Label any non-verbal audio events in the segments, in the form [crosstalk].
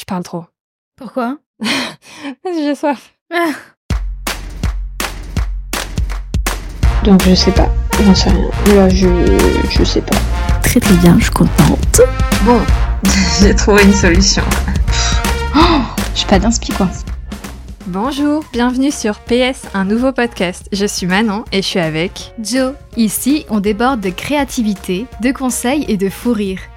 Je parle trop. Pourquoi? [laughs] J'ai soif. Ah. [laughs] Donc je sais pas, j'en sais rien. Là je, je sais pas. Très très bien, je suis contente. Bon, [laughs] j'ai trouvé une solution. [gasps] Je suis pas d'inspi quoi. Bonjour, bienvenue sur PS, un nouveau podcast. Je suis Manon et je suis avec. Joe, ici on déborde de créativité, de conseils et de fou rire.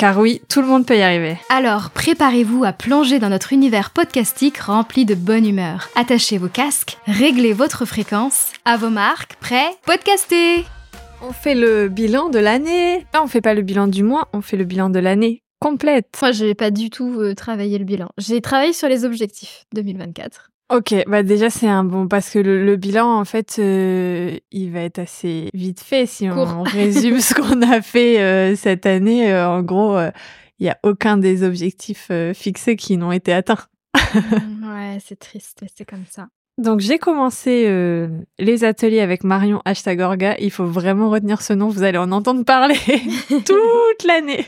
Car oui, tout le monde peut y arriver. alors préparez-vous à plonger dans notre univers podcastique rempli de bonne humeur. Attachez vos casques, réglez votre fréquence. À vos marques, prêts, podcastez On fait le bilan de l'année. Là, on fait pas le bilan du mois, on fait le bilan de l'année complète. Moi, je n'ai pas du tout euh, travaillé le bilan. J'ai travaillé sur les objectifs 2024. Ok, bah déjà c'est un bon parce que le, le bilan en fait euh, il va être assez vite fait si on, [laughs] résume ce qu'on a fait euh, cette année. euh, en gros, euh, il y a aucun des objectifs euh, fixés qui n'ont été atteints. [laughs] ouais, c'est triste, c'est comme ça. Donc j'ai commencé euh, les ateliers avec Marion hashtag Orga. Il faut vraiment retenir ce nom, vous allez en entendre parler [laughs] toute l'année.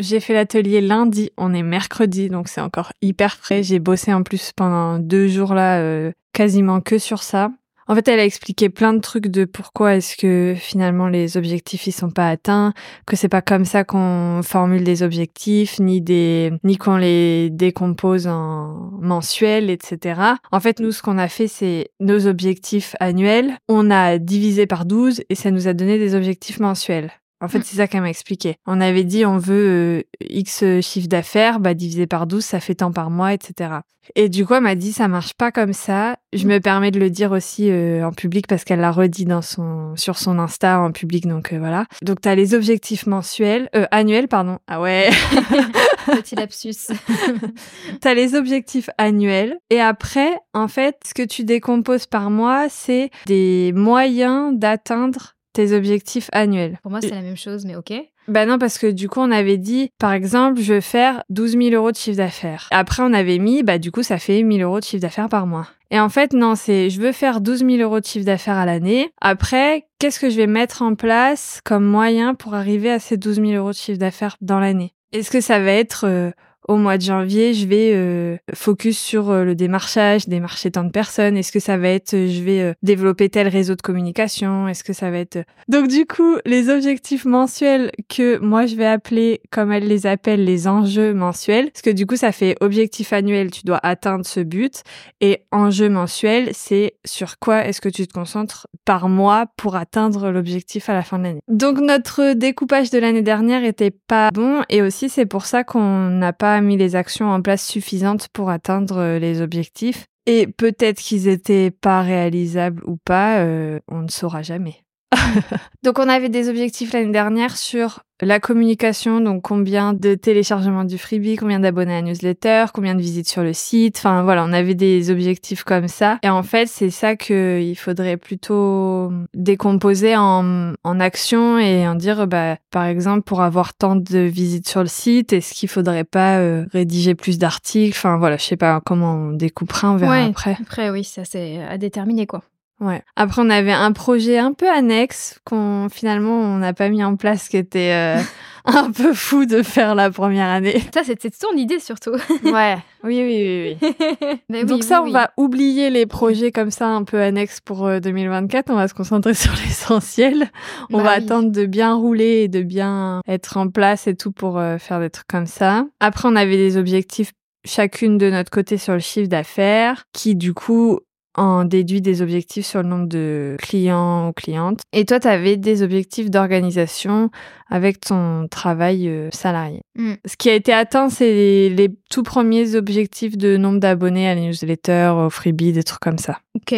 J'ai fait l'atelier lundi, on est mercredi, donc c'est encore hyper frais. J'ai bossé en plus pendant deux jours là, euh, quasiment que sur ça. En fait, elle a expliqué plein de trucs de pourquoi est-ce que finalement les objectifs ils sont pas atteints, que c'est pas comme ça qu'on formule des objectifs, ni des, ni qu'on les décompose en mensuels, etc. En fait, nous, ce qu'on a fait, c'est nos objectifs annuels. On a divisé par 12 et ça nous a donné des objectifs mensuels. En fait, c'est ça qu'elle m'a expliqué. On avait dit on veut euh, X chiffre d'affaires, bah divisé par 12, ça fait tant par mois, etc. Et du coup, elle m'a dit ça marche pas comme ça. Je me permets de le dire aussi euh, en public parce qu'elle l'a redit dans son sur son Insta en public, donc euh, voilà. Donc t'as les objectifs mensuels, euh, annuels, pardon. Ah ouais. [laughs] Petit lapsus. [laughs] T'as les objectifs annuels et après, en fait, ce que tu décomposes par mois, c'est des moyens d'atteindre tes objectifs annuels. Pour moi, c'est la même chose, mais ok. Bah non, parce que du coup, on avait dit, par exemple, je veux faire 12 000 euros de chiffre d'affaires. Après, on avait mis, bah du coup, ça fait 1000 euros de chiffre d'affaires par mois. Et en fait, non, c'est, je veux faire 12 000 euros de chiffre d'affaires à l'année. Après, qu'est-ce que je vais mettre en place comme moyen pour arriver à ces 12 000 euros de chiffre d'affaires dans l'année? Est-ce que ça va être... euh, au mois de janvier, je vais euh, focus sur euh, le démarchage, démarcher tant de personnes. Est-ce que ça va être, euh, je vais développer tel réseau de communication? Est-ce que ça va être... Donc du coup, les objectifs mensuels que moi je vais appeler, comme elle les appelle, les enjeux mensuels, parce que du coup, ça fait objectif annuel, tu dois atteindre ce but, et enjeu mensuel, c'est sur quoi est-ce que tu te concentres par mois pour atteindre l'objectif à la fin de l'année? Donc notre découpage de l'année dernière était pas bon, et aussi c'est pour ça qu'on n'a pas mis les actions en place suffisantes pour atteindre euh, les objectifs. Et peut-être qu'ils étaient pas réalisables ou pas, euh, on ne saura jamais. [laughs] donc on avait des objectifs l'année dernière sur la communication, donc combien de téléchargements du freebie, combien d'abonnés à la newsletter, combien de visites sur le site, enfin voilà, on avait des objectifs comme ça. Et en fait, c'est ça qu'il faudrait plutôt décomposer en, en actions et en dire, bah, par exemple, pour avoir tant de visites sur le site, est-ce qu'il faudrait pas euh, rédiger plus d'articles, enfin voilà, je sais pas comment on découpera, on verra Ouais. après. Après, oui, ça c'est à déterminer quoi. Ouais. Après, on avait un projet un peu annexe qu'on finalement on n'a pas mis en place, qui était euh, [laughs] un peu fou de faire la première année. [laughs] Ça, c'était ton idée surtout. [laughs] Ouais. Oui, oui, oui, oui. Mais Donc oui, ça, oui, on va oublier les projets comme ça un peu annexes pour euh, 2024. On va se concentrer sur l'essentiel. On Bah va attendre de bien rouler et de bien être en place et tout pour euh, faire des trucs comme ça. Après, on avait des objectifs chacune de notre côté sur le chiffre d'affaires qui du coup en déduit des objectifs sur le nombre de clients ou clientes. Et toi, tu avais des objectifs d'organisation avec ton travail euh, salarié. Mm. Ce qui a été atteint, c'est les, les tout premiers objectifs de nombre d'abonnés à la newsletter, au freebie, des trucs comme ça. Ok.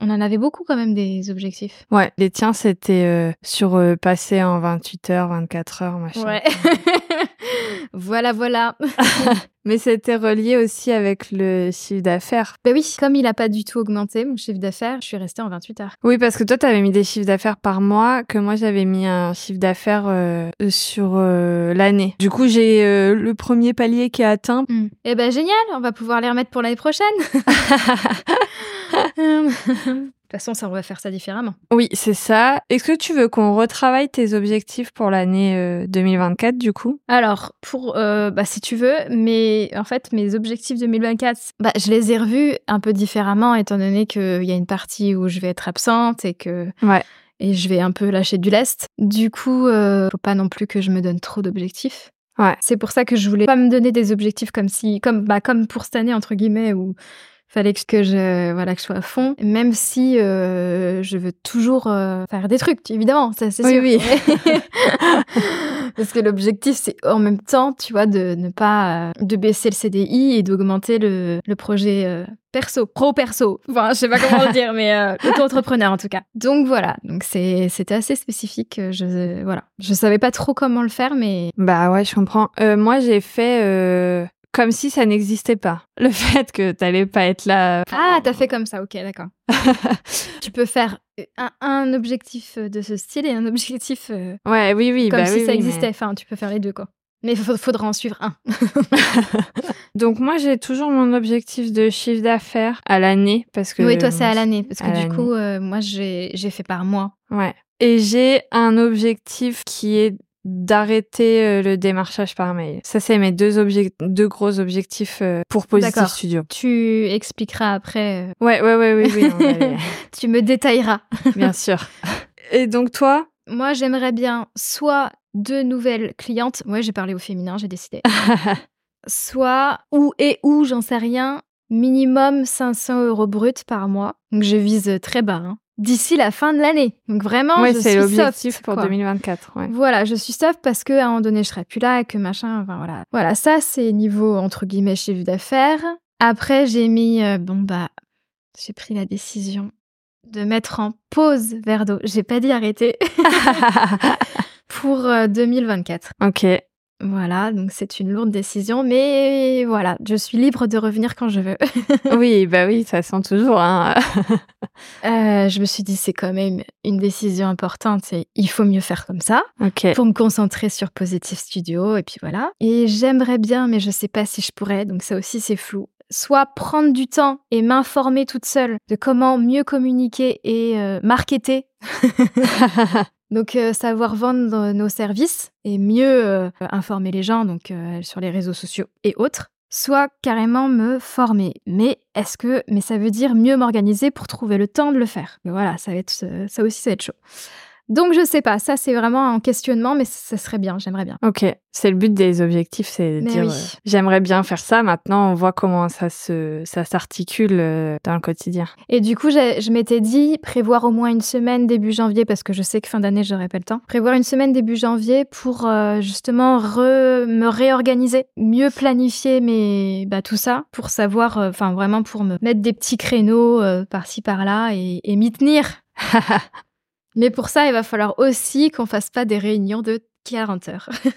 On en avait beaucoup quand même des objectifs. Ouais, les tiens, c'était euh, sur euh, passer en 28 heures, 24 heures, machin. Ouais. [laughs] [laughs] voilà, voilà. [laughs] Mais c'était relié aussi avec le chiffre d'affaires. Bah oui, comme il a pas du tout augmenté mon chiffre d'affaires, je suis restée en 28 heures. Oui, parce que toi, tu avais mis des chiffres d'affaires par mois, que moi, j'avais mis un chiffre d'affaires euh, sur euh, l'année. Du coup, j'ai euh, le premier palier qui est atteint. Eh ben génial, on va pouvoir les remettre pour l'année prochaine. [laughs] De toute façon, ça, on va faire ça différemment. Oui, c'est ça. Est-ce que tu veux qu'on retravaille tes objectifs pour l'année 2024 du coup? Alors, pour, bah, si tu veux, mais en fait, mes objectifs 2024, bah, je les ai revus un peu différemment, étant donné qu'il y a une partie où je vais être absente et que ouais. et je vais un peu lâcher du lest. Du coup, euh, faut pas non plus que je me donne trop d'objectifs. Ouais. C'est pour ça que je voulais pas me donner des objectifs comme si, comme bah, comme pour cette année entre guillemets où fallait que je voilà que je sois à fond même si euh, je veux toujours euh, faire des trucs évidemment ça c'est oui, sûr. oui. [laughs] [laughs] parce que l'objectif c'est en même temps tu vois de ne pas euh, de baisser le CDI et d'augmenter le, le projet perso pro perso. Enfin je sais pas comment le dire mais auto-entrepreneur en tout cas. Donc voilà. Donc c'est c'était assez spécifique je voilà. Je savais pas trop comment le faire mais Bah ouais, je comprends. Moi, j'ai fait comme si ça n'existait pas. Le [laughs] fait que t'allais pas être là. ah t'as fait comme ça ok d'accord [laughs] tu peux faire un, un objectif de ce style et un objectif euh, Ouais, oui, oui. comme bah si oui, ça oui, existait. mais- Enfin, tu peux faire les deux, quoi. Mais il faudra en suivre un. [laughs] Donc moi, j'ai toujours mon objectif de chiffre d'affaires à l'année parce que. oui, toi, c'est à l'année. Parce que du coup, euh, moi, j'ai fait par mois. Ouais. Et j'ai un objectif qui est d'arrêter euh, le démarchage par mail. Ça, c'est mes deux, deux gros objectifs euh, pour Positive. Studio. Tu expliqueras après. euh, Ouais, ouais, ouais, oui, oui, [laughs] aller- tu me détailleras. bien sûr. Et donc toi? Moi, j'aimerais bien soit deux nouvelles clientes. Ouais, j'ai parlé au féminin, j'ai décidé. [laughs] soit ou et ou, j'en sais rien, minimum 500 euros brut par mois. Donc, je vise très bas. hein. D'ici la fin de l'année. Donc, vraiment, Ouais, je c'est suis l'objectif soft, pour quoi. 2024. Ouais. Voilà, je suis soft parce que à un moment donné, je serai plus là et que machin. Enfin voilà. Voilà, ça c'est niveau entre guillemets chiffre d'affaires. Après, j'ai mis euh, bon bah, j'ai pris la décision de mettre en pause d'eau. J'ai pas dit arrêter [laughs] [laughs] pour euh, 2024. ok. Voilà, donc c'est une lourde décision, mais voilà, je suis libre de revenir quand je veux. [laughs] Oui, bah oui, ça sent toujours. Hein. Euh, je me suis dit c'est quand même une décision importante et il faut mieux faire comme ça. ok. pour me concentrer sur Positive Studio et puis voilà. Et j'aimerais bien, mais je sais pas si je pourrais, donc ça aussi c'est flou. Soit prendre du temps et m'informer toute seule de comment mieux communiquer et euh, marketer. [laughs] donc euh, savoir vendre nos services et mieux euh, informer les gens donc euh, sur les réseaux sociaux et autres. Soit carrément me former. Mais est-ce que mais ça veut dire mieux m'organiser pour trouver le temps de le faire? Mais voilà, ça va être ça aussi ça va être chaud. Donc je sais pas, ça c'est vraiment un questionnement, mais ça serait bien, j'aimerais bien. Ok, c'est le but des objectifs, c'est de dire oui. euh, j'aimerais bien faire ça. Maintenant, on voit comment ça se ça s'articule euh, dans le quotidien. Et du coup, je m'étais dit prévoir au moins une semaine début janvier, parce que je sais que fin d'année, j'aurai pas le temps. Prévoir une semaine début janvier pour euh, justement re- me réorganiser, mieux planifier mes, bah, tout ça, pour savoir, enfin vraiment pour me mettre des petits créneaux par-ci par-là et, et m'y tenir. [laughs] Mais pour ça, il va falloir aussi qu'on fasse pas des réunions de 40 heures. [laughs]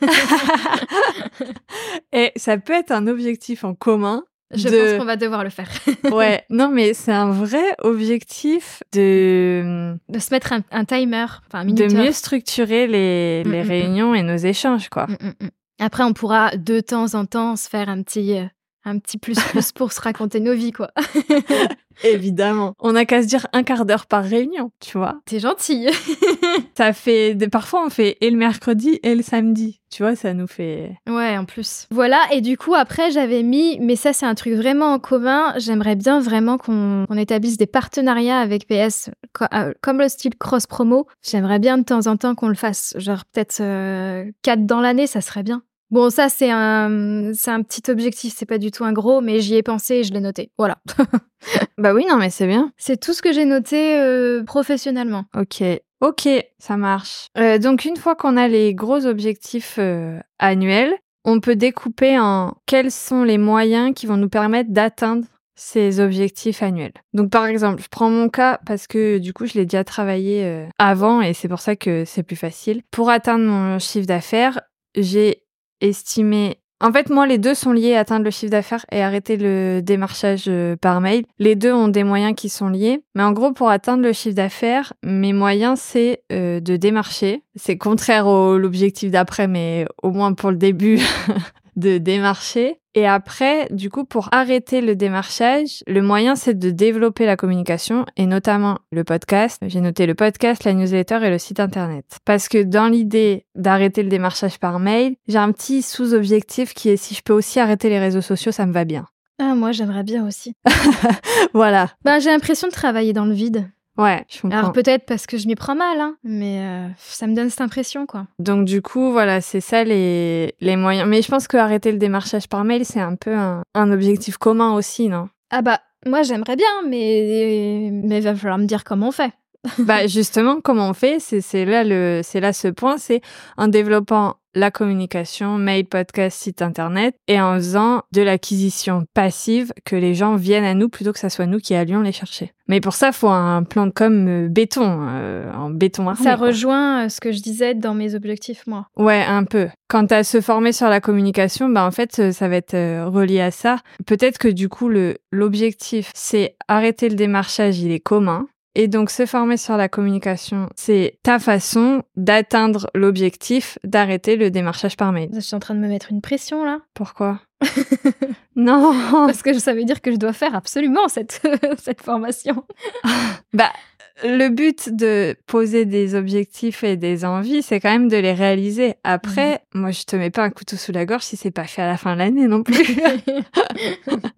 Et ça peut être un objectif en commun. Je de- pense qu'on va devoir le faire. [laughs] Ouais, non, mais c'est un vrai objectif de de se mettre un, un timer, enfin un de mieux structurer les, Mm, les mm, mm. réunions et nos échanges, quoi. Mm. Après, on pourra de temps en temps se faire un petit, euh, un petit plus plus pour se raconter nos vies, quoi. [laughs] Évidemment. On n'a qu'à se dire un quart d'heure par réunion, tu vois. T'es gentille. [laughs] Ça fait, des- parfois on fait et le mercredi et le samedi, tu vois, ça nous fait. ouais, en plus. Voilà, et du coup, après, j'avais mis, mais ça, c'est un truc vraiment en commun. J'aimerais bien vraiment qu'on établisse des partenariats avec PS, euh, comme le style cross promo. J'aimerais bien de temps en temps qu'on le fasse. Genre, peut-être euh, quatre dans l'année, ça serait bien. Bon, ça, c'est un, c'est un petit objectif, c'est pas du tout un gros, mais j'y ai pensé et je l'ai noté. Voilà. [laughs] Bah oui, non, mais c'est bien. C'est tout ce que j'ai noté euh, professionnellement. Ok, ok, ça marche. Euh, donc une fois qu'on a les gros objectifs euh, annuels, on peut découper en quels sont les moyens qui vont nous permettre d'atteindre ces objectifs annuels. Donc par exemple, je prends mon cas parce que du coup je l'ai déjà travaillé avant et c'est pour ça que c'est plus facile. Pour atteindre mon chiffre d'affaires, j'ai estimer en fait, moi, les deux sont liés, atteindre le chiffre d'affaires et arrêter le démarchage euh, par mail. Les deux ont des moyens qui sont liés. Mais en gros, pour atteindre le chiffre d'affaires, mes moyens, c'est euh, de démarcher. C'est contraire à l'objectif d'après, mais au moins pour le début, [laughs] de démarcher. Et après, du coup, pour arrêter le démarchage, le moyen, c'est de développer la communication et notamment le podcast. J'ai noté le podcast, la newsletter et le site internet. Parce que dans l'idée d'arrêter le démarchage par mail, j'ai un petit sous-objectif qui est si je peux aussi arrêter les réseaux sociaux, ça me va bien. Ah, moi, j'aimerais bien aussi. [laughs] voilà. Ben, j'ai l'impression de travailler dans le vide. Ouais, je comprends. Alors peut-être parce que je m'y prends mal, hein, mais euh, ça me donne cette impression, quoi. Donc du coup, voilà, c'est ça les, les moyens. Mais je pense que arrêter le démarchage par mail, c'est un peu un, un objectif commun aussi, non? Ah bah, moi j'aimerais bien, mais mais va falloir me dire comment on fait. [laughs] bah justement, comment on fait? C'est là le, c'est là ce point, c'est en développant la communication, mail, podcast, site internet, et en faisant de l'acquisition passive que les gens viennent à nous plutôt que ça soit nous qui allions les chercher. Mais pour ça, faut un plan de com euh, béton, euh, en béton armé. Ça rejoint euh, ce que je disais dans mes objectifs, moi. Ouais, un peu. Quand à se former sur la communication, bah en fait, ça va être relié à ça. Peut-être que du coup, le l'objectif, c'est arrêter le démarchage, il est commun. Et donc, se former sur la communication, c'est ta façon d'atteindre l'objectif d'arrêter le démarchage par mail. Je suis en train de me mettre une pression, là. Pourquoi [laughs] Non Parce que ça veut dire que je dois faire absolument cette, [laughs] cette formation. [laughs] Bah, le but de poser des objectifs et des envies, c'est quand même de les réaliser. Après, moi, je te mets pas un couteau sous la gorge si c'est pas fait à la fin de l'année non plus.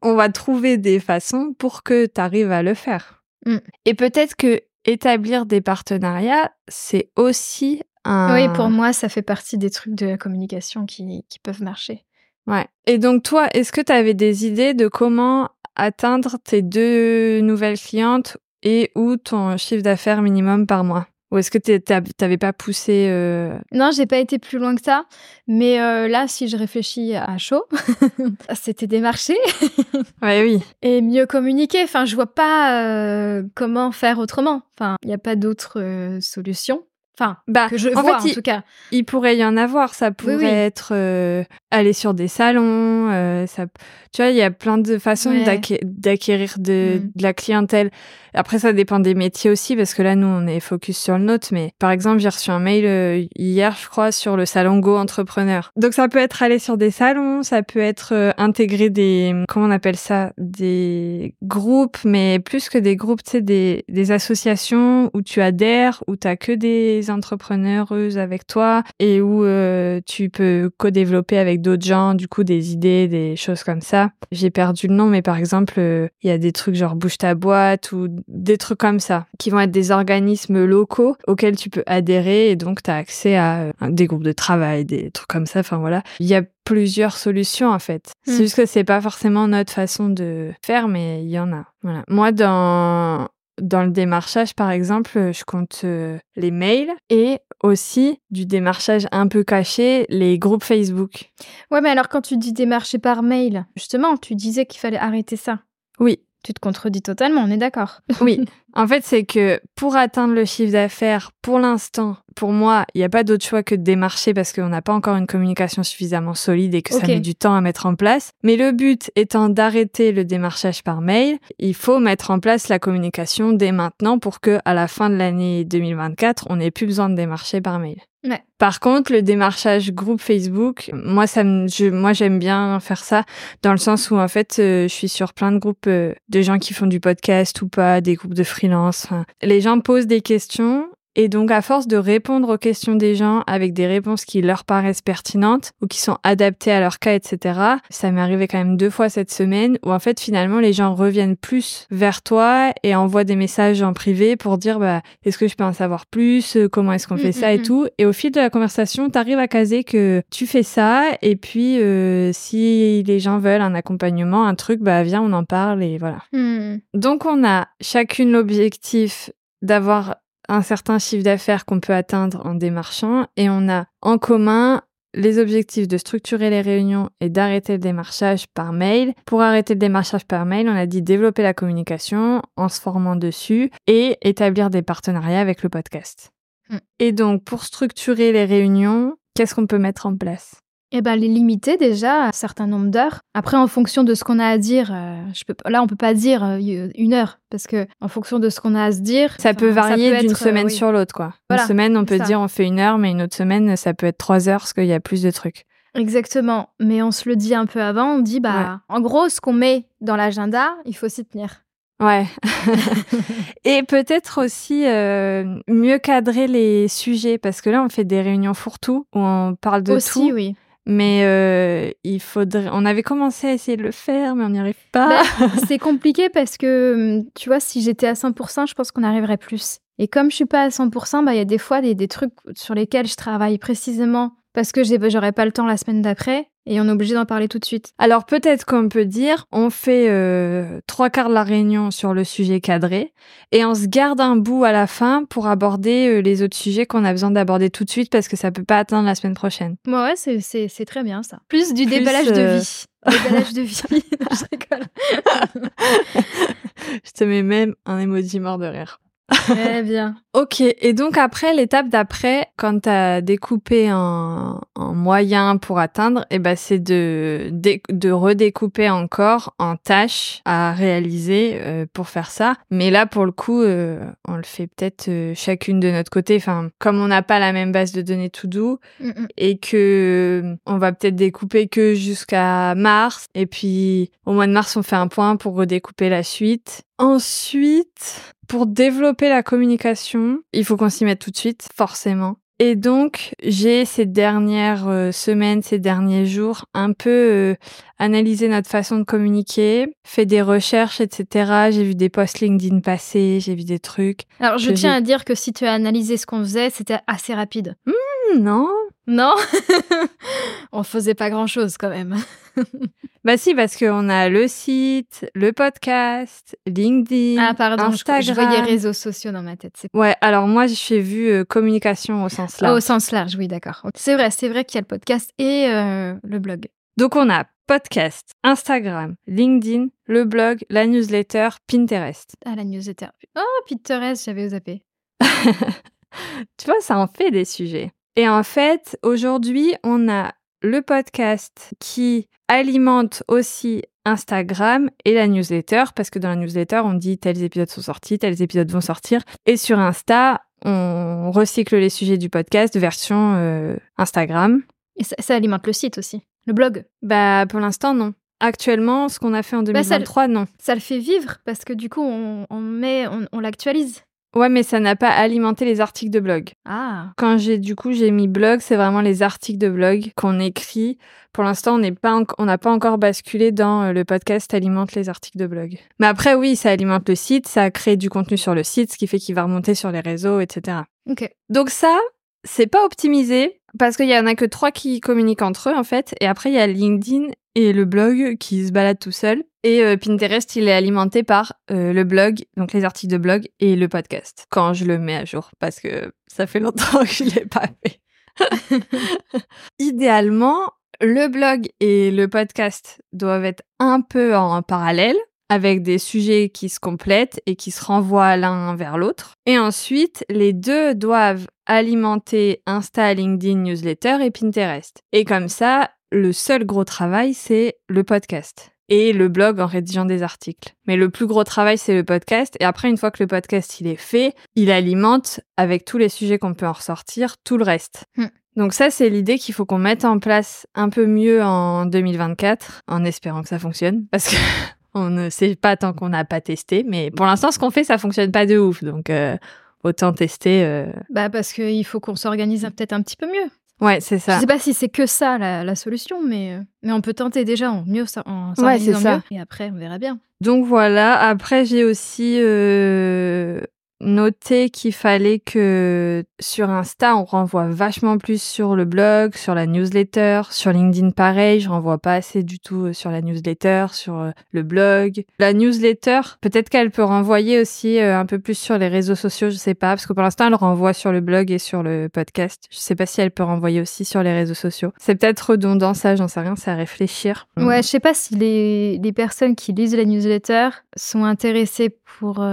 On va trouver des façons pour que tu arrives à le faire. Mm. Et peut-être que établir des partenariats, c'est aussi un... Oui, pour moi, ça fait partie des trucs de la communication qui, qui peuvent marcher. Ouais. Et donc toi, est-ce que tu avais des idées de comment atteindre tes deux nouvelles clientes et ou ton chiffre d'affaires minimum par mois? Ou est-ce que t'avais pas poussé euh, Non, j'ai pas été plus loin que ça. Mais euh, là, si je réfléchis à chaud, [laughs] c'était des marchés [laughs] Ouais, oui. et mieux communiquer. Enfin, je vois pas euh, comment faire autrement. Enfin, il n'y a pas d'autre euh, solution. Enfin, Bah, que je en vois fait, en il- tout cas. Il pourrait y en avoir. Ça pourrait oui. être euh, aller sur des salons. euh, ça, tu vois, il y a plein de façons Ouais. d'acquérir de, Mm. de la clientèle. Après, ça dépend des métiers aussi, parce que là, nous, on est focus sur le nôtre. Mais par exemple, j'ai reçu un mail euh, hier, je crois, sur le salon Go Entrepreneur. Donc, ça peut être aller sur des salons, ça peut être intégrer des, comment on appelle ça, des groupes, mais plus que des groupes, tu sais, des, des associations où tu adhères, où tu que des entrepreneureuses avec toi et où euh, tu peux co-développer avec d'autres gens, du coup, des idées, des choses comme ça. J'ai perdu le nom, mais par exemple, euh, il y a des trucs genre bouge ta boîte ou des trucs comme ça qui vont être des organismes locaux auxquels tu peux adhérer et donc tu as accès à euh, des groupes de travail, des trucs comme ça. Enfin voilà, il y a plusieurs solutions en fait. Hmm. C'est juste que c'est pas forcément notre façon de faire, mais il y en a. Voilà. Moi, dans dans le démarchage, par exemple, je compte euh, les mails et aussi du démarchage un peu caché, les groupes Facebook. Ouais, mais alors quand tu dis démarcher par mail, justement, tu disais qu'il fallait arrêter ça. Oui, Tu te contredis totalement, on est d'accord. Oui, [laughs] en fait, c'est que pour atteindre le chiffre d'affaires, pour l'instant, pour moi, il n'y a pas d'autre choix que de démarcher parce qu'on n'a pas encore une communication suffisamment solide et que ça met du temps à mettre en place. Mais le but étant d'arrêter le démarchage par mail, il faut mettre en place la communication dès maintenant pour que à la fin de l'année 2024, on n'ait plus besoin de démarcher par mail. Ouais. Par contre, le démarchage groupe Facebook, moi, ça me, je, moi, j'aime bien faire ça dans le sens où, en fait, euh, je suis sur plein de groupes euh, de gens qui font du podcast ou pas, des groupes de les gens posent des questions et donc, à force de répondre aux questions des gens avec des réponses qui leur paraissent pertinentes ou qui sont adaptées à leur cas, etc., ça m'est arrivé quand même deux fois cette semaine où, en fait, finalement, les gens reviennent plus vers toi et envoient des messages en privé pour dire, bah, est-ce que je peux en savoir plus? Comment est-ce qu'on Mm, fait ça mm, et mm. tout? Et au fil de la conversation, tu arrives à caser que tu fais ça et puis, euh, si les gens veulent un accompagnement, un truc, bah, viens, on en parle et voilà. Donc on a chacune l'objectif d'avoir un certain chiffre d'affaires qu'on peut atteindre en démarchant et on a en commun les objectifs de structurer les réunions et d'arrêter le démarchage par mail. Pour arrêter le démarchage par mail, on a dit développer la communication en se formant dessus et établir des partenariats avec le podcast. Mm. Et donc pour structurer les réunions, qu'est-ce qu'on peut mettre en place? Eh ben, les limiter déjà à un certain nombre d'heures. Après, en fonction de ce qu'on a à dire, euh, je peux, là, on peut pas dire euh, une heure parce que en fonction de ce qu'on a à se dire, Ça peut varier d'une euh, semaine oui. sur l'autre, quoi. Voilà, une semaine, on peut ça. dire on fait une heure, mais une autre semaine, ça peut être trois heures parce qu'il y a plus de trucs. Exactement. Mais on se le dit un peu avant. On dit, bah, en gros, ce qu'on met dans l'agenda, il faut s'y tenir. Ouais. [laughs] [laughs] Et peut-être aussi euh, mieux cadrer les sujets parce que là, on fait des réunions fourre-tout où on parle de Aussi, tout. oui. Mais euh, il faudrait. On avait commencé à essayer de le faire, mais on n'y arrive pas. Ben, [laughs] c'est compliqué parce que, hum, tu vois, si j'étais à 100%, je pense qu'on arriverait plus. Et comme je suis pas à 100%, bah, il y a des fois des, des trucs sur lesquels je travaille précisément parce que j'aurais pas le temps la semaine d'après et on est obligé d'en parler tout de suite. Alors peut-être qu'on peut dire, on fait euh, trois quarts de la réunion sur le sujet cadré et on se garde un bout à la fin pour aborder euh, les autres sujets qu'on a besoin d'aborder tout de suite parce que ça peut pas attendre la semaine prochaine. Moi, ouais, c'est- c'est c'est très bien ça. Plus du Plus, déballage euh, de vie. [laughs] Déballage de vie. Non, [laughs] je rigole. [laughs] Je te mets même un emoji mort de rire. Très bien. Ok, et donc après, l'étape d'après, quand tu as découpé un, un moyen pour atteindre, eh ben c'est de, de redécouper encore en tâches à réaliser euh, pour faire ça. Mais là, pour le coup, euh, on le fait peut-être euh, chacune de notre côté. Enfin, comme on n'a pas la même base de données tout doux Mm, mm. et que on va peut-être découper que jusqu'à mars, et puis au mois de mars, on fait un point pour redécouper la suite. Ensuite, pour développer la communication, il faut qu'on s'y mette tout de suite, forcément. Et donc, j'ai ces dernières euh, semaines, ces derniers jours, un peu euh, analysé notre façon de communiquer, fait des recherches, etc. J'ai vu des posts LinkedIn passer, j'ai vu des trucs. Alors, je tiens à dire que si tu as analysé ce qu'on faisait, c'était assez rapide. Hmm, non Non? [laughs] On faisait pas grand-chose quand même. [laughs] Bah si, parce qu'on a le site, le podcast, LinkedIn, Ah, pardon, je, Instagram. je voyais réseaux sociaux dans ma tête. Ouais, alors moi, j'ai vu euh, communication au sens large. au sens large, oui, d'accord. C'est vrai, c'est vrai qu'il y a le podcast et euh, le blog. Donc on a podcast, Instagram, LinkedIn, le blog, la newsletter, Pinterest. Ah, la newsletter. Oh, Pinterest, j'avais zappé. [laughs] Tu vois, ça en fait des sujets. Et en fait, aujourd'hui, on a le podcast qui alimente aussi Instagram et la newsletter, parce que dans la newsletter, on dit tels épisodes sont sortis, tels épisodes vont sortir. Et sur Insta, on recycle les sujets du podcast version euh, Instagram. Et ça, ça alimente le site aussi. Le blog. Bah, pour l'instant, non. Actuellement, ce qu'on a fait en Bah, ça- 2023, non. Ça le fait vivre parce que du coup, on, on met, on, on l'actualise. Ouais, mais ça n'a pas alimenté les articles de blog. Ah. Quand j'ai du coup j'ai mis blog, c'est vraiment les articles de blog qu'on écrit. Pour l'instant, on n'est pas en- on n'a pas encore basculé dans euh, le podcast alimente les articles de blog. Mais après oui, ça alimente le site, ça crée du contenu sur le site, ce qui fait qu'il va remonter sur les réseaux, etc. Ok. Donc ça, c'est pas optimisé parce qu'il y en a que trois qui communiquent entre eux en fait, et après il y a LinkedIn et le blog qui se baladent tout seul. Et euh, Pinterest, il est alimenté par euh, le blog, donc les articles de blog et le podcast. Quand je le mets à jour, parce que ça fait longtemps que je l'ai pas fait. [laughs] Idéalement, le blog et le podcast doivent être un peu en parallèle avec des sujets qui se complètent et qui se renvoient l'un vers l'autre. Et ensuite, les deux doivent alimenter Insta, LinkedIn, newsletter et Pinterest. Et comme ça, le seul gros travail, c'est le podcast et le blog en rédigeant des articles. Mais le plus gros travail, c'est le podcast. Et après, une fois que le podcast il est fait, il alimente avec tous les sujets qu'on peut en ressortir tout le reste. Hmm. Donc ça, c'est l'idée qu'il faut qu'on mette en place un peu mieux en 2024, en espérant que ça fonctionne, parce que [laughs] on ne sait pas tant qu'on n'a pas testé. Mais pour l'instant, ce qu'on fait, ça fonctionne pas de ouf. Donc euh, autant tester. euh. Bah parce qu'il faut qu'on s'organise peut-être un petit peu mieux. Ouais, c'est ça. Je sais pas si c'est que ça la, la solution, mais, mais on peut tenter déjà en mieux en Ouais, mieux. Et après, on verra bien. Donc voilà, après j'ai aussi euh, noté qu'il fallait que sur Insta, on renvoie vachement plus sur le blog, sur la newsletter, sur LinkedIn pareil, je renvoie pas assez du tout euh, sur la newsletter, sur euh, le blog. La newsletter, peut-être qu'elle peut renvoyer aussi euh, un peu plus sur les réseaux sociaux, je sais pas, parce que pour l'instant elle renvoie sur le blog et sur le podcast. Je sais pas si elle peut renvoyer aussi sur les réseaux sociaux. C'est peut-être redondant ça, j'en sais rien, c'est à réfléchir. Ouais, je sais pas si les, les personnes qui lisent la newsletter sont intéressées pour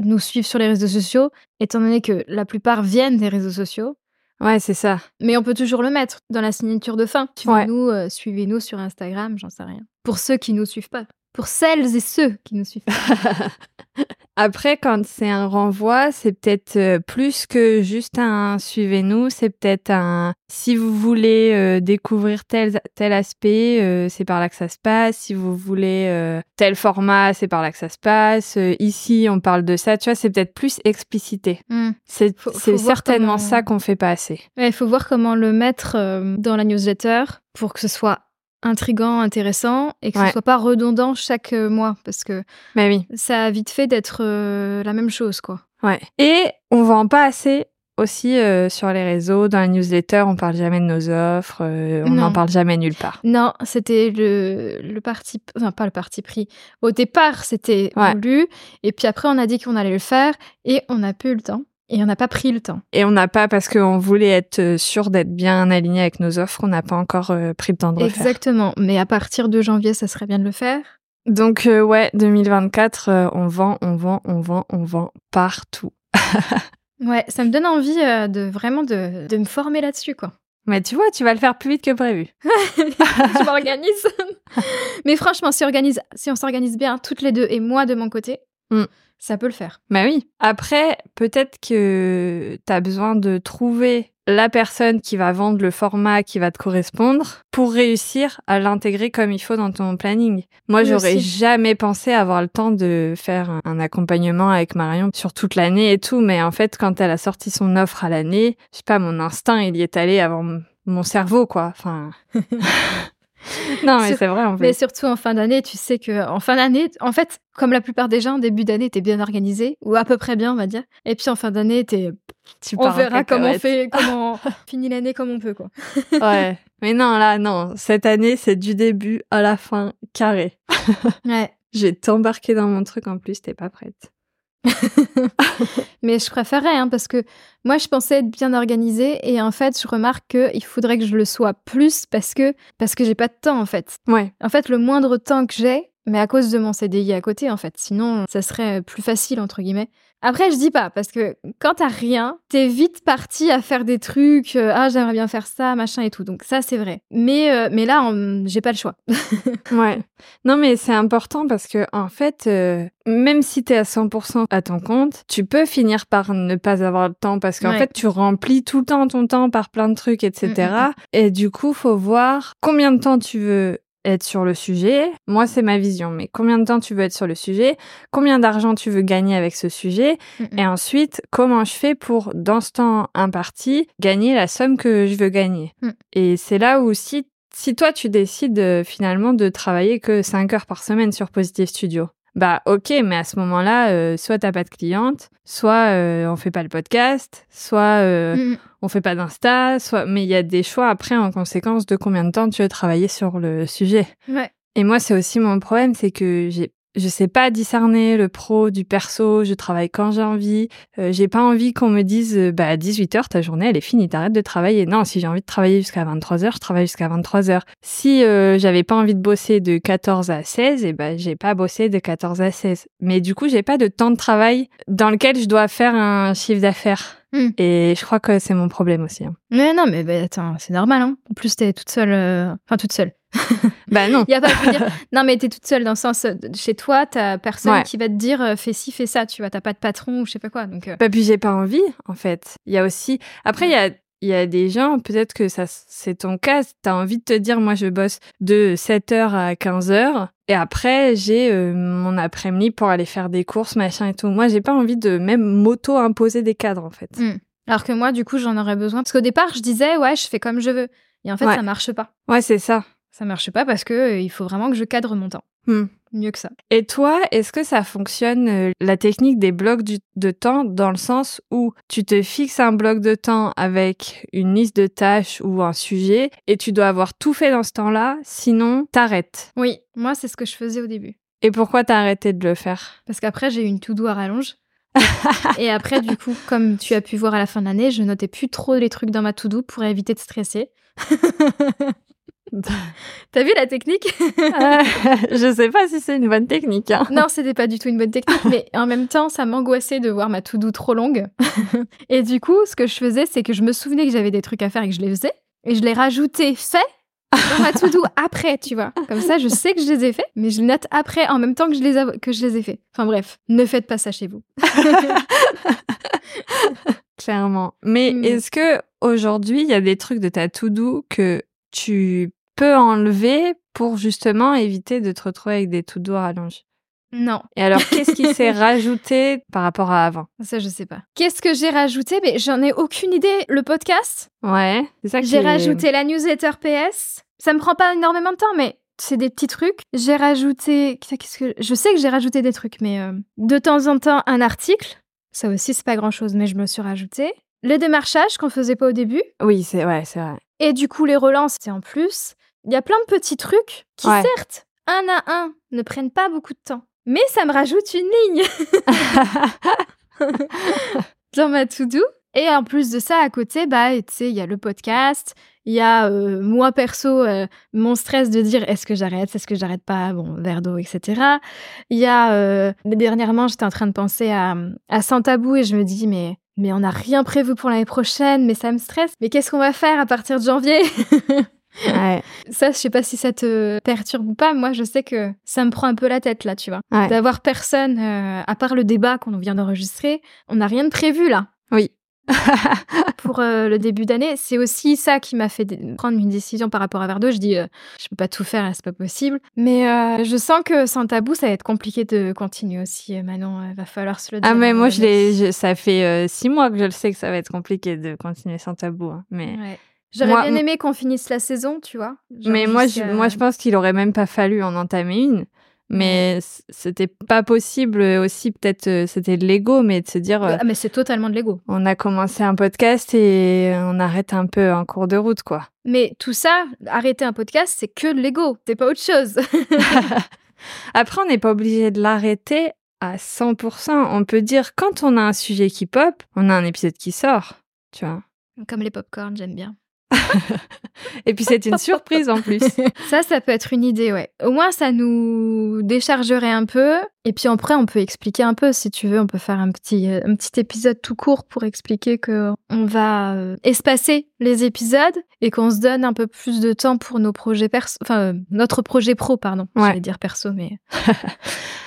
nous suivre sur les réseaux sociaux, étant donné que la plupart viennent des réseaux sociaux. Ouais, c'est ça. Mais on peut toujours le mettre dans la signature de fin. Suivez-nous, euh, suivez-nous sur Instagram, j'en sais rien. Pour ceux qui nous suivent pas. Pour celles et ceux qui nous suivent. [laughs] Après, quand c'est un renvoi, c'est peut-être euh, plus que juste un suivez-nous, c'est peut-être un si vous voulez euh, découvrir tel, tel aspect, euh, c'est par là que ça se passe. Si vous voulez tel format, c'est par là que ça se passe. ici, on parle de ça. Tu vois, c'est peut-être plus explicité. Hmm. C'est certainement comment- ça qu'on fait pas assez. Ouais, il faut voir comment le mettre dans la newsletter pour que ce soit intrigant, intéressant et que Ouais. ce soit pas redondant chaque euh, mois parce que Mais oui. ça a vite fait d'être euh, la même chose quoi. Ouais. Et on vend pas assez aussi euh, sur les réseaux, dans la newsletter, on parle jamais de nos offres, euh, on n'en parle jamais nulle part. Non, c'était le, le parti, enfin pas le parti pris. Au départ, c'était Ouais. voulu et puis après on a dit qu'on allait le faire et on n'a plus eu le temps et on n'a pas pris le temps. Et on n'a pas, parce qu'on voulait être euh, sûr d'être bien aligné avec nos offres, on n'a pas encore euh, pris le temps de le faire. Exactement. Mais à partir de janvier, ça serait bien de le faire. Donc euh, ouais, 2024, euh, on vend, on vend, on vend, on vend partout. [laughs] Ouais, ça me donne envie de vraiment de, de me former là-dessus quoi. Mais tu vois, tu vas le faire plus vite que prévu. [laughs] je m'organise. [laughs] Mais franchement, si, organise, si on s'organise bien toutes les deux et moi de mon côté, Mm. Ça peut le faire. Bah oui. Après, peut-être que tu as besoin de trouver la personne qui va vendre le format qui va te correspondre pour réussir à l'intégrer comme il faut dans ton planning. Moi, Oui, j'aurais jamais pensé avoir le temps de faire un- accompagnement avec Marion sur toute l'année et tout, mais en fait, quand elle a sorti son offre à l'année, je sais pas, mon instinct, il y est allé avant mon cerveau, quoi. Enfin. [laughs] [laughs] non, mais c'est vrai, en fait. Mais surtout en fin d'année, tu sais que en fin d'année, en fait, comme la plupart des gens, en début d'année, t'es bien organisé ou à peu près bien, on va dire. Et puis en fin d'année, t'es, Tu on verra comment on fait, [laughs] comment on finit l'année comme on peut, quoi. [laughs] Ouais. Mais non, là, non. Cette année, c'est du début à la fin, carré. Ouais. J'ai t'embarqué dans mon truc en plus, t'es pas prête. [laughs] Mais je préférerais, hein, parce que moi, je pensais être bien organisée et en fait, je remarque qu'il faudrait que je le sois plus parce que parce que j'ai pas de temps, en fait. Ouais. En fait, le moindre temps que j'ai, mais à cause de mon CDI à côté, en fait. Sinon, ça serait plus facile, entre guillemets. Après, je dis pas, parce que quand t'as rien, t'es vite parti à faire des trucs, euh, ah, j'aimerais bien faire ça, machin et tout. Donc ça, c'est vrai. Mais, euh, mais là, on- j'ai pas le choix. [laughs] Ouais. Non, mais c'est important parce que, en fait, euh, même si t'es à 100% à ton compte, tu peux finir par ne pas avoir le temps parce qu'en Ouais. fait, tu remplis tout le temps ton temps par plein de trucs, etc. Mm, Et du coup, faut voir combien de temps tu veux être sur le sujet. Moi, c'est ma vision, mais combien de temps tu veux être sur le sujet? Combien d'argent tu veux gagner avec ce sujet? Et ensuite, comment je fais pour, dans ce temps imparti, gagner la somme que je veux gagner? Mm. Et c'est là où si, si toi, tu décides euh, finalement de travailler que 5 heures par semaine sur Positive Studio, bah ok, mais à ce moment-là, euh, soit t'as pas de cliente, soit euh, on fait pas le podcast, soit euh. On fait pas d'Insta, soit... Mais il y a des choix après en conséquence de combien de temps tu veux travailler sur le sujet. Ouais. Et moi, c'est aussi mon problème, c'est que j'ai, je sais pas discerner le pro du perso. Je travaille quand j'ai envie. Euh, j'ai pas envie qu'on me dise, euh, bah, à 18 h ta journée, elle est finie, t'arrêtes de travailler. Non, si j'ai envie de travailler jusqu'à 23 h je travaille jusqu'à 23 h Si euh, j'avais pas envie de bosser de 14 à 16, et ben, j'ai pas bossé de 14 à 16. Mais du coup, j'ai pas de temps de travail dans lequel je dois faire un chiffre d'affaires. Mm. Et je crois que c'est mon problème aussi. hein. Mais non, mais bah, attends, c'est normal, hein. En plus, t'es toute seule. euh, Enfin, toute seule. Bah non. Y a pas de dire. [laughs] Non, mais t'es toute seule dans le sens. euh, Chez toi, t'as personne Ouais. qui va te dire euh, fais ci, fais ça, tu vois. T'as pas de patron ou je sais pas quoi. Donc, euh, Bah, puis j'ai pas envie, en fait. Il y a aussi. Après, il y a, il y a des gens, peut-être que ça, c'est ton cas, t'as envie de te dire, moi, je bosse de 7h à 15h. Et après, j'ai euh, mon après-midi pour aller faire des courses, machin et tout. Moi, j'ai pas envie de même m'auto-imposer des cadres, en fait. Mm. Alors que moi, du coup, j'en aurais besoin. Parce qu'au départ, je disais, ouais, je fais comme je veux. Et en fait, Ouais. ça marche pas. Ouais, c'est ça. Ça marche pas parce que euh, il faut vraiment que je cadre mon temps. Hmm. Mieux que ça. Et toi, est-ce que ça fonctionne, euh, la technique des blocs du- de temps, dans le sens où tu te fixes un bloc de temps avec une liste de tâches ou un sujet, et tu dois avoir tout fait dans ce temps-là, sinon t'arrêtes? Oui, moi, c'est ce que je faisais au début. Et pourquoi t'as arrêté de le faire? Parce qu'après, j'ai eu une to-do à rallonge. [laughs] et après, du coup, comme tu as pu voir à la fin de l'année, je notais plus trop les trucs dans ma to-do pour éviter de stresser. [laughs] T'as vu la technique? Euh, je sais pas si c'est une bonne technique. hein. Non, c'était pas du tout une bonne technique, mais en même temps, ça m'angoissait de voir ma to-do trop longue. et du coup, ce que je faisais, c'est que je me souvenais que j'avais des trucs à faire et que je les faisais, et je les rajoutais faits dans ma to-do après, tu vois. Comme ça, je sais que je les ai faits, mais je les note après en même temps que je les, a- que je les ai faits. Enfin bref, ne faites pas ça chez vous. [laughs] Clairement. Mais Mm. est-ce que aujourd'hui, il y a des trucs de ta to-do que tu peux enlever pour justement éviter de te retrouver avec des to-do rallonges Non, Et alors, qu'est-ce qui s'est [laughs] rajouté par rapport à avant? Ça je sais pas. Qu'est-ce que j'ai rajouté? Mais j'en ai aucune idée. Le podcast, Ouais, c'est ça qui J'ai rajouté la newsletter PS. Ça me prend pas énormément de temps, mais c'est des petits trucs. J'ai rajouté. Qu'est-ce que je sais que j'ai rajouté des trucs, mais euh, de temps en temps un article. Ça aussi c'est pas grand chose, mais je me suis rajouté. Le démarchage qu'on faisait pas au début. Oui, c'est ouais, c'est vrai. Et du coup les relances c'est en plus. Il y a plein de petits trucs qui Ouais. certes un à un ne prennent pas beaucoup de temps, mais ça me rajoute une ligne [laughs] dans ma to-do. Et en plus de ça, à côté, bah, tu sais, il y a le podcast, il y a euh, moi perso, euh, mon stress de dire est-ce que j'arrête, est-ce que j'arrête pas, bon, verre d'eau, etc. Il y a, euh, dernièrement, j'étais en train de penser à, à Sans Tabou et je me dis, mais, mais on n'a rien prévu pour l'année prochaine, mais ça me stresse. Mais qu'est-ce qu'on va faire à partir de janvier? [laughs] Ouais. Ça, je sais pas si ça te perturbe ou pas. Moi, je sais que ça me prend un peu la tête là, tu vois. Ouais. D'avoir personne, euh, à part le débat qu'on vient d'enregistrer, on n'a rien de prévu là Oui. Pour euh, le début d'année. C'est aussi ça qui m'a fait prendre une décision par rapport à Verdo. Je dis, euh, je peux pas tout faire, c'est pas possible. Mais euh, je sens que sans tabou, ça va être compliqué de continuer aussi, euh, Manon. Il va falloir se le dire. Ah mais moi je l'ai, ça fait six mois que je le sais que ça va être compliqué de continuer sans tabou. hein. Mais. Ouais. J'aurais bien aimé qu'on finisse la saison, tu vois. Genre mais moi je, moi je pense qu'il aurait même pas fallu en entamer une. Mais c'était pas possible aussi peut-être euh, c'était de l'ego mais de se dire Ah, mais c'est totalement de l'ego. on a commencé un podcast et on arrête un peu en cours de route quoi. Mais tout ça, arrêter un podcast, c'est que de l'ego. C'est pas autre chose. [laughs] [laughs] Après on n'est pas obligé de l'arrêter à 100%. On peut dire quand on a un sujet qui pop, on a un épisode qui sort, tu vois. Comme les popcorn, j'aime bien. [laughs] Et puis c'est une surprise en plus. [laughs] Ça, ça peut être une idée, ouais. Au moins, ça nous déchargerait un peu. Et puis après, on peut expliquer un peu, si tu veux. On peut faire un petit, euh, un petit épisode tout court pour expliquer que on va euh, espacer les épisodes et qu'on se donne un peu plus de temps pour nos projets perso, enfin euh, notre projet pro, pardon. Ouais. J'allais dire perso, mais [laughs]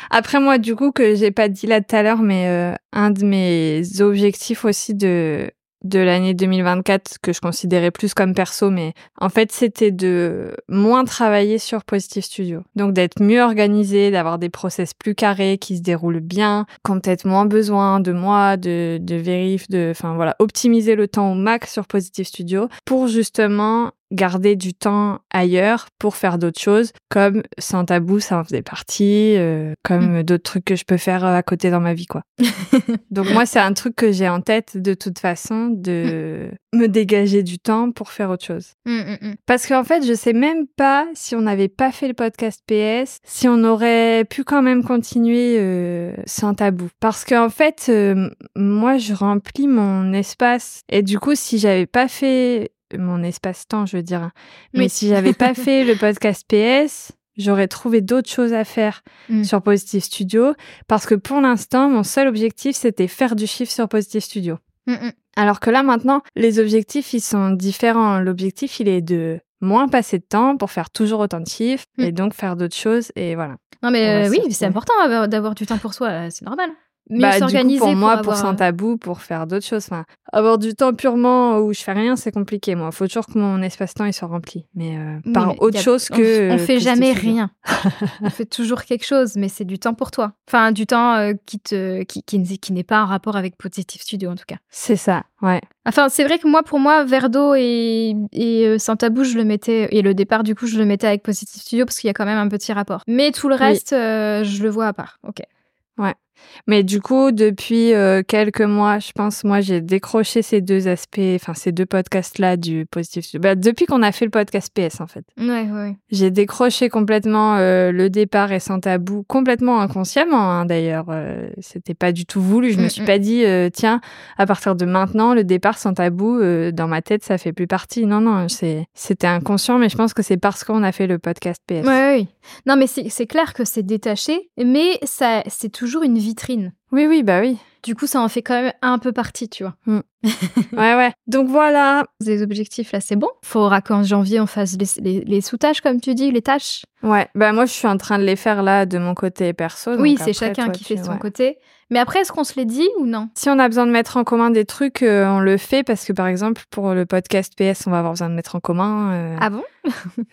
Après moi, du coup, que j'ai pas dit là tout à l'heure, mais euh, un de mes objectifs aussi de de l'année 2024 que je considérais plus comme perso, mais en fait c'était de moins travailler sur Positive Studio. Donc d'être mieux organisé, d'avoir des process plus carrés qui se déroulent bien, qu'on peut-être moins besoin de moi, de, de vérif, de, enfin voilà, optimiser le temps au max sur Positive Studio pour justement garder du temps ailleurs pour faire d'autres choses, comme sans tabou, ça en faisait partie, euh, comme d'autres trucs que je peux faire euh, à côté dans ma vie, quoi. [laughs] Donc moi, c'est un truc que j'ai en tête de toute façon, de [laughs] me dégager du temps pour faire autre chose. Hum. Parce qu'en fait, je sais même pas si on n'avait pas fait le podcast PS, si on aurait pu quand même continuer euh, sans tabou. Parce qu'en fait, euh, moi, je remplis mon espace. Et du coup, si j'avais pas fait mon espace-temps, je veux dire, mais Oui. si j'avais pas [laughs] fait le podcast PS, j'aurais trouvé d'autres choses à faire Mm. sur Positive Studio. Parce que pour l'instant, mon seul objectif, c'était faire du chiffre sur Positive Studio. Hum, hum. Alors que là maintenant, les objectifs, ils sont différents. L'objectif, il est de moins passer de temps pour faire toujours autant de chiffres Mm. et donc faire d'autres choses et voilà. Non, mais euh, oui, c'est important d'avoir- d'avoir du temps pour soi, euh, c'est normal. Mieux bah, s'organiser pour moi, pour avoir, sans euh, tabou, pour faire d'autres choses. Enfin, avoir du temps purement où je fais rien, c'est compliqué. Moi, faut toujours que mon espace-temps il soit rempli, mais euh, Oui, par mais autre a- chose on- que. On, fait Positive jamais Studio. rien. [laughs] on fait toujours quelque chose, mais c'est du temps pour toi. Enfin, du temps euh, qui te, qui, qui, n'est- qui n'est pas en rapport avec Positive Studio en tout cas. C'est ça, ouais. Enfin, c'est vrai que moi, pour moi, Verdo et, et euh, Sans Tabou, je le mettais et le départ du coup, je le mettais avec Positive Studio parce qu'il y a quand même un petit rapport. Mais tout le reste, euh, je le vois à part. Ok. Mais du coup, depuis euh, quelques mois, je pense, moi, j'ai décroché ces deux aspects, enfin, ces deux podcasts-là du positif. Bah, depuis qu'on a fait le podcast PS, en fait. Ouais, ouais. J'ai décroché complètement euh, le départ et sans tabou, complètement inconsciemment, hein, d'ailleurs. Euh, C'était pas du tout voulu. Je me Mm, suis mm. pas dit, euh, tiens, à partir de maintenant, le départ sans tabou, dans ma tête, ça fait plus partie. Non, non, c'est, c'était inconscient, mais je pense que c'est parce qu'on a fait le podcast PS. Ouais, oui. Non, mais c'est c'est clair que c'est détaché, mais ça, c'est toujours une vitrine. Oui, oui, bah oui. Du coup, ça en fait quand même un peu partie, tu vois. [laughs] Ouais, ouais. Donc voilà. Les objectifs, là, c'est bon. Faudra qu'en janvier, on fasse les, les, les sous-tâches, comme tu dis, les tâches. Ouais, bah moi, je suis en train de les faire là de mon côté perso. oui, c'est chacun toi, qui tu- fait de son ouais. côté. Mais après, est-ce qu'on se les dit ou non? Si on a besoin de mettre en commun des trucs, euh, on le fait parce que par exemple pour le podcast PS, on va avoir besoin de mettre en commun. euh, Ah bon? [laughs]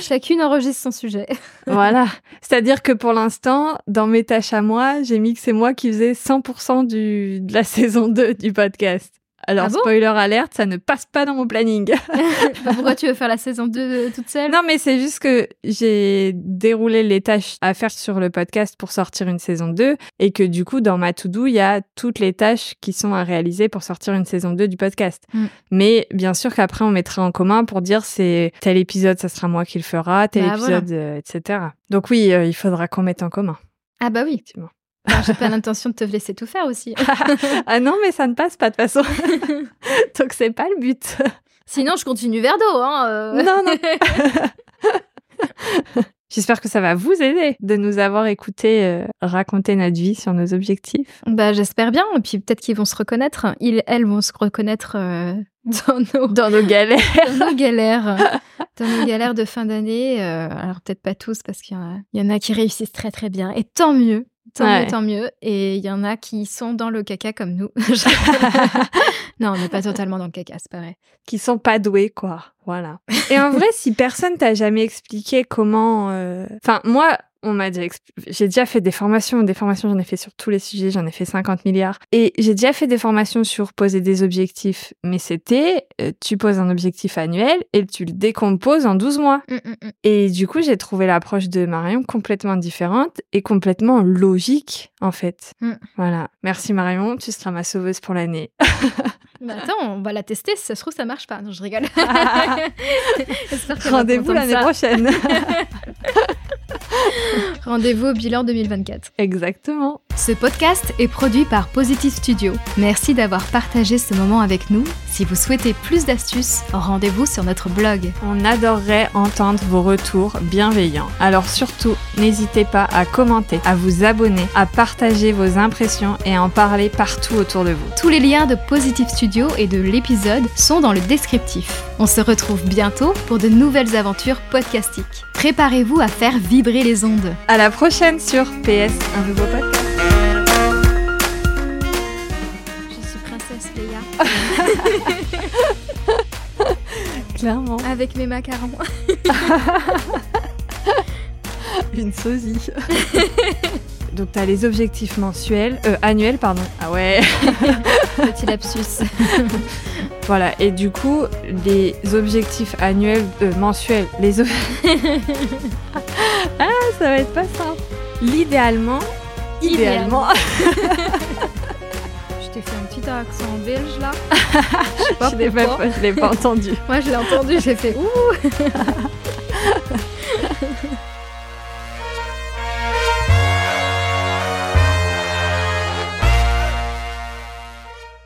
Chacune enregistre son sujet. Voilà. [laughs] C'est-à-dire que pour l'instant, dans mes tâches à moi, j'ai mis que c'est moi qui faisais 100% du, de la [laughs] saison 2 du podcast. Alors, Ah bon spoiler alerte, ça ne passe pas dans mon planning. [laughs] Pourquoi tu veux faire la saison 2 toute seule? Non, mais c'est juste que j'ai déroulé les tâches à faire sur le podcast pour sortir une saison 2 et que du coup, dans ma to-do, il y a toutes les tâches qui sont à réaliser pour sortir une saison 2 du podcast. Mm. Mais bien sûr qu'après, on mettra en commun pour dire c'est tel épisode, ça sera moi qui le fera, tel Bah, voilà. épisode, euh, etc. Donc oui, euh, il faudra qu'on mette en commun. Ah bah oui. Effectivement. J'ai pas l'intention de te laisser tout faire aussi. [laughs] ah non, mais ça ne passe pas de toute façon. [laughs] Donc c'est pas le but. Sinon, je continue vers d'eau. Hein, euh. Non, non. [laughs] J'espère que ça va vous aider de nous avoir écouté euh, raconter notre vie sur nos objectifs. Bah, j'espère bien. Et puis peut-être qu'ils vont se reconnaître. Ils, elles vont se reconnaître euh, dans, nos, Dans nos galères. dans nos galères. Dans nos galères de fin d'année. Alors peut-être pas tous parce qu'il y en a qui réussissent très très bien. Et tant mieux. Tant Ouais. mieux, tant mieux. Et il y en a qui sont dans le caca comme nous. [laughs] non, on n'est pas totalement dans le caca, c'est pas vrai. qui sont pas doués, quoi. Voilà. Et en [laughs] vrai, si personne t'a jamais expliqué comment... euh, Enfin, moi, on m'a déjà... J'ai déjà fait des formations. Des formations, j'en ai fait sur tous les sujets. J'en ai fait 50 milliards. Et j'ai déjà fait des formations sur poser des objectifs. Mais c'était, euh, tu poses un objectif annuel et tu le décomposes en 12 mois. Mm, mm, mm. Et du coup, j'ai trouvé l'approche de Marion complètement différente et complètement logique, en fait. Mm. Voilà. Merci Marion, tu seras ma sauveuse pour l'année. Mais [laughs] attends, on va la tester. Si ça se trouve, ça marche pas. Non, je rigole. [laughs] [laughs] Rendez-vous l'année prochaine. [laughs] Rendez-vous au bilan 2024. Exactement. Ce podcast est produit par Positive Studio. Merci d'avoir partagé ce moment avec nous. Si vous souhaitez plus d'astuces, rendez-vous sur notre blog. On adorerait entendre vos retours bienveillants. Alors surtout, n'hésitez pas à commenter, à vous abonner, à partager vos impressions et à en parler partout autour de vous. Tous les liens de Positive Studio et de l'épisode sont dans le descriptif. On se retrouve bientôt pour de nouvelles aventures podcastiques. Préparez-vous à faire vibrer les ondes. À la prochaine sur PS, un nouveau podcast. Je suis princesse Léa [laughs] Clairement. avec mes macarons. [laughs] Une sosie. [laughs] Donc t'as les objectifs mensuels, euh, annuels pardon. Ah ouais. Petit lapsus. Voilà. Et du coup, les objectifs annuels, euh, mensuels, les. ob- [laughs] ah, ça va être pas simple. L'idéalement, idéalement. [laughs] Je t'ai fait un petit accent belge là. [laughs] Je sais pas je l'ai pas, pas entendu. Moi je l'ai entendu, j'ai fait ouh